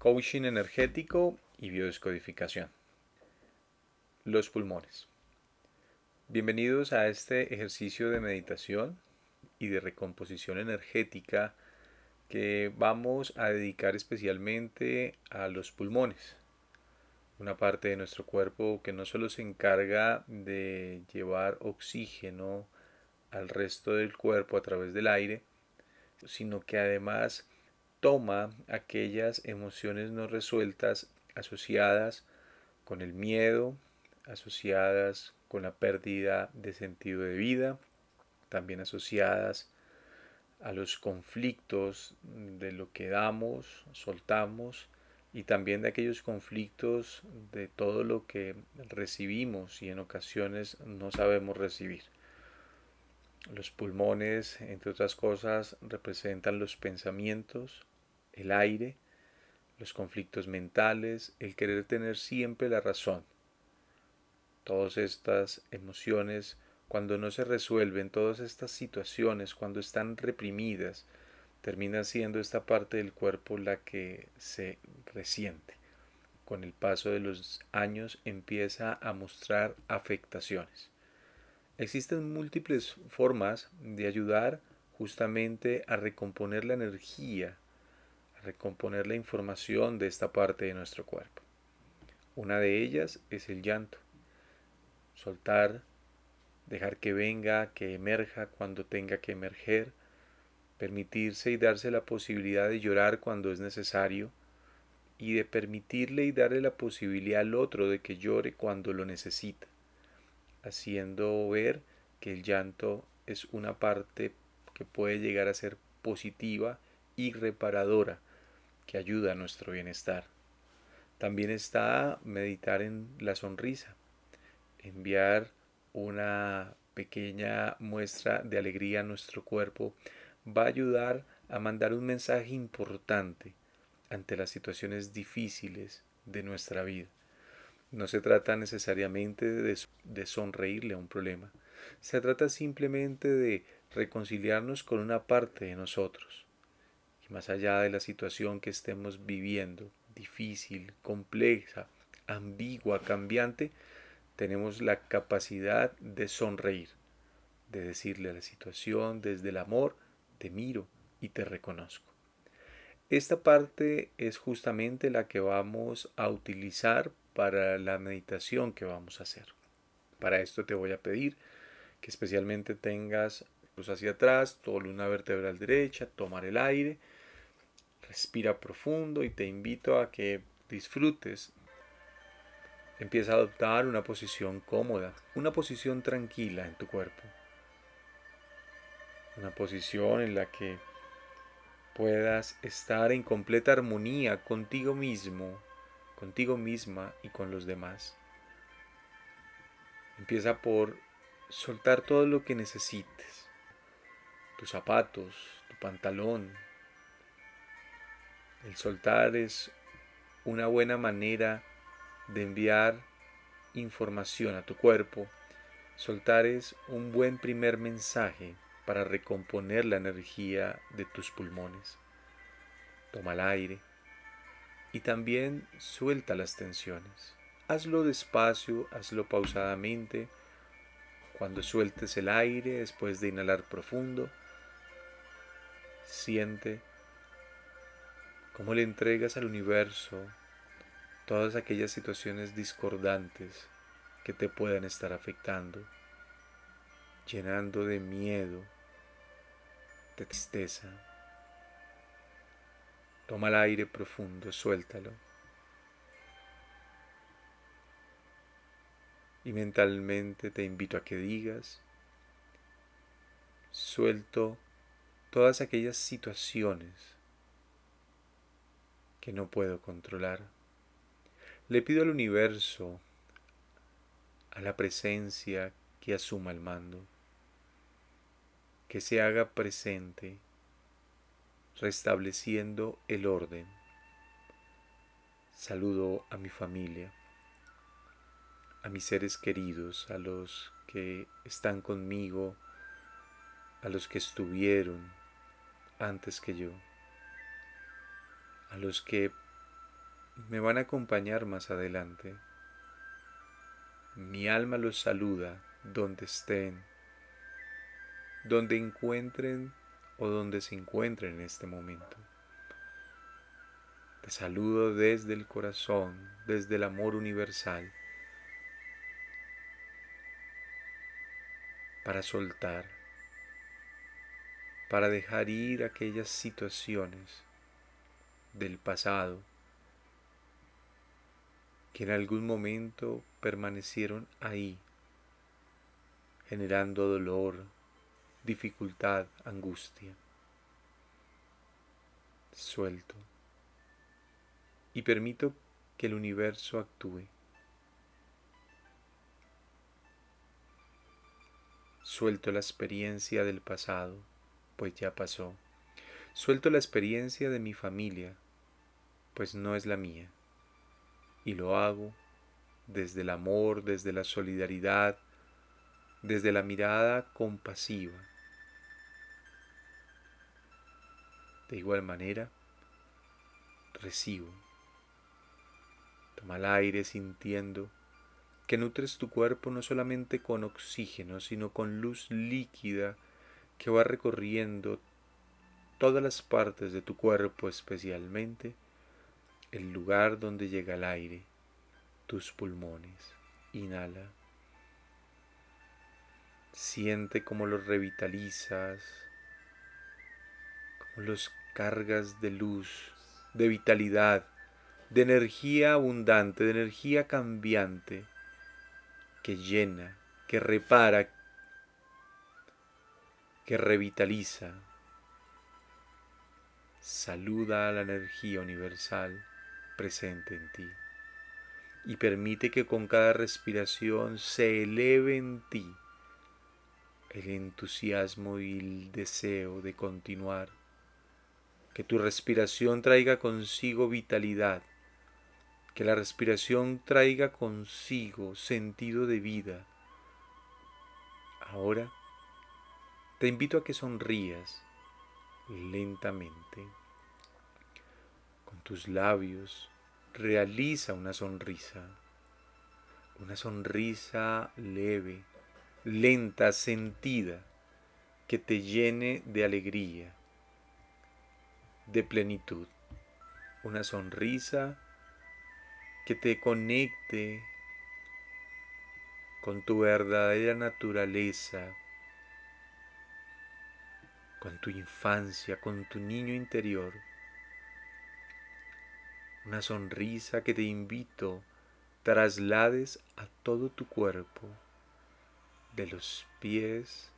coaching energético y biodescodificación. Los pulmones. Bienvenidos a este ejercicio de meditación y de recomposición energética que vamos a dedicar especialmente a los pulmones. Una parte de nuestro cuerpo que no solo se encarga de llevar oxígeno al resto del cuerpo a través del aire, sino que además toma aquellas emociones no resueltas asociadas con el miedo, asociadas con la pérdida de sentido de vida, también asociadas a los conflictos de lo que damos, soltamos y también de aquellos conflictos de todo lo que recibimos y en ocasiones no sabemos recibir. Los pulmones, entre otras cosas, representan los pensamientos, el aire, los conflictos mentales, el querer tener siempre la razón. Todas estas emociones, cuando no se resuelven, todas estas situaciones, cuando están reprimidas, termina siendo esta parte del cuerpo la que se resiente. Con el paso de los años empieza a mostrar afectaciones. Existen múltiples formas de ayudar justamente a recomponer la energía recomponer la información de esta parte de nuestro cuerpo. Una de ellas es el llanto. Soltar, dejar que venga, que emerja cuando tenga que emerger, permitirse y darse la posibilidad de llorar cuando es necesario y de permitirle y darle la posibilidad al otro de que llore cuando lo necesita, haciendo ver que el llanto es una parte que puede llegar a ser positiva y reparadora que ayuda a nuestro bienestar. También está meditar en la sonrisa, enviar una pequeña muestra de alegría a nuestro cuerpo va a ayudar a mandar un mensaje importante ante las situaciones difíciles de nuestra vida. No se trata necesariamente de, de, sonreírle a un problema, se trata simplemente de reconciliarnos con una parte de nosotros, más allá de la situación que estemos viviendo, difícil, compleja, ambigua, cambiante, tenemos la capacidad de sonreír, de decirle a la situación desde el amor, te miro y te reconozco. Esta parte es justamente la que vamos a utilizar para la meditación que vamos a hacer. Para esto te voy a pedir que especialmente tengas cruz hacia atrás, una vertebral derecha, tomar el aire, Respira profundo y te invito a que disfrutes. Empieza a adoptar una posición cómoda, una posición tranquila en tu cuerpo. Una posición en la que puedas estar en completa armonía contigo mismo, contigo misma y con los demás. Empieza por soltar todo lo que necesites. Tus zapatos, tu pantalón, el soltar es una buena manera de enviar información a tu cuerpo. Soltar es un buen primer mensaje para recomponer la energía de tus pulmones. Toma el aire y también suelta las tensiones. Hazlo despacio, hazlo pausadamente. Cuando sueltes el aire después de inhalar profundo, siente cómo le entregas al universo todas aquellas situaciones discordantes que te puedan estar afectando, llenando de miedo, de tristeza. Toma el aire profundo, suéltalo. Y mentalmente te invito a que digas, suelto todas aquellas situaciones que no puedo controlar. Le pido al universo, a la presencia que asuma el mando, que se haga presente, restableciendo el orden. Saludo a mi familia, a mis seres queridos, a los que están conmigo, a los que estuvieron antes que yo a los que me van a acompañar más adelante. Mi alma los saluda donde estén, donde encuentren o donde se encuentren en este momento. Te saludo desde el corazón, desde el amor universal, para soltar, para dejar ir aquellas situaciones del pasado que en algún momento permanecieron ahí, generando dolor, dificultad, angustia. Suelto y permito que el universo actúe. Suelto la experiencia del pasado, pues ya pasó. Suelto la experiencia de mi familia, pues no es la mía. Y lo hago desde el amor, desde la solidaridad, desde la mirada compasiva. De igual manera, recibo Toma el aire sintiendo que nutres tu cuerpo no solamente con oxígeno, sino con luz líquida que va recorriendo todas las partes de tu cuerpo, especialmente el lugar donde llega el aire, tus pulmones. Inhala. Siente cómo los revitalizas, cómo los cargas de luz, de vitalidad, de energía abundante, de energía cambiante, que llena, que repara, que revitaliza. Saluda a la energía universal presente en ti y permite que con cada respiración se eleve en ti el entusiasmo y el deseo de continuar, que tu respiración traiga consigo vitalidad, que la respiración traiga consigo sentido de vida. Ahora te invito a que sonrías lentamente. Con tus labios realiza una sonrisa, una sonrisa leve, lenta, sentida, que te llene de alegría, de plenitud. Una sonrisa que te conecte con tu verdadera naturaleza, con tu infancia, con tu niño interior. Una sonrisa que te invito traslades a todo tu cuerpo, de los pies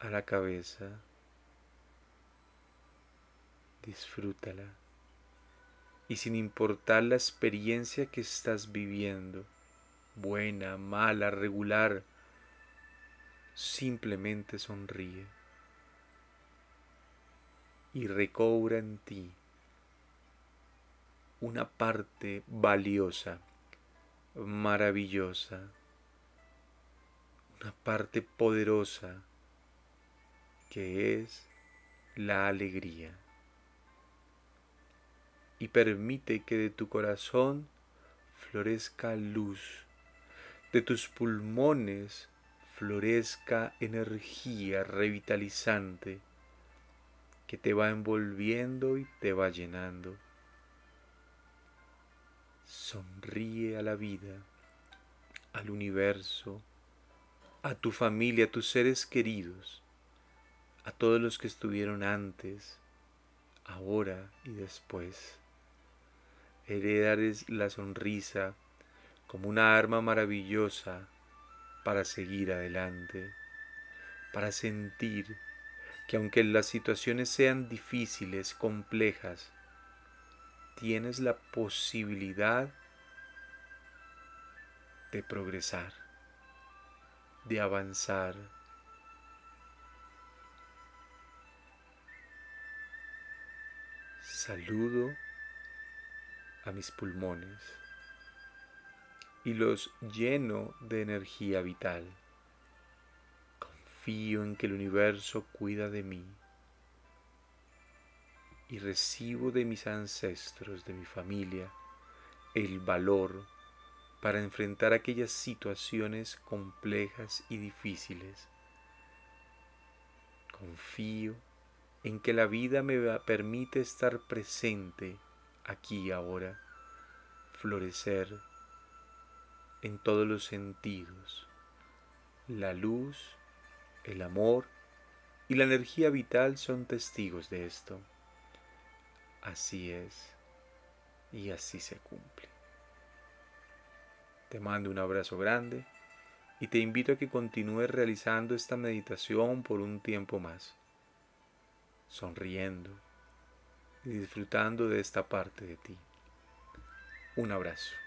a la cabeza. Disfrútala y sin importar la experiencia que estás viviendo, buena, mala, regular, simplemente sonríe y recobra en ti una parte valiosa, maravillosa, una parte poderosa que es la alegría. Y permite que de tu corazón florezca luz, de tus pulmones florezca energía revitalizante que te va envolviendo y te va llenando. Sonríe a la vida, al universo, a tu familia, a tus seres queridos, a todos los que estuvieron antes, ahora y después heredar la sonrisa como una arma maravillosa para seguir adelante, para sentir que aunque las situaciones sean difíciles, complejas, tienes la posibilidad de progresar, de avanzar, saludo a mis pulmones y los lleno de energía vital. Confío en que el universo cuida de mí y recibo de mis ancestros, de mi familia, el valor para enfrentar aquellas situaciones complejas y difíciles. Confío en que la vida me permite estar presente aquí y ahora, florecer en todos los sentidos. La luz, el amor y la energía vital son testigos de esto. Así es y así se cumple. Te mando un abrazo grande y te invito a que continúes realizando esta meditación por un tiempo más, sonriendo y disfrutando de esta parte de ti. Un abrazo.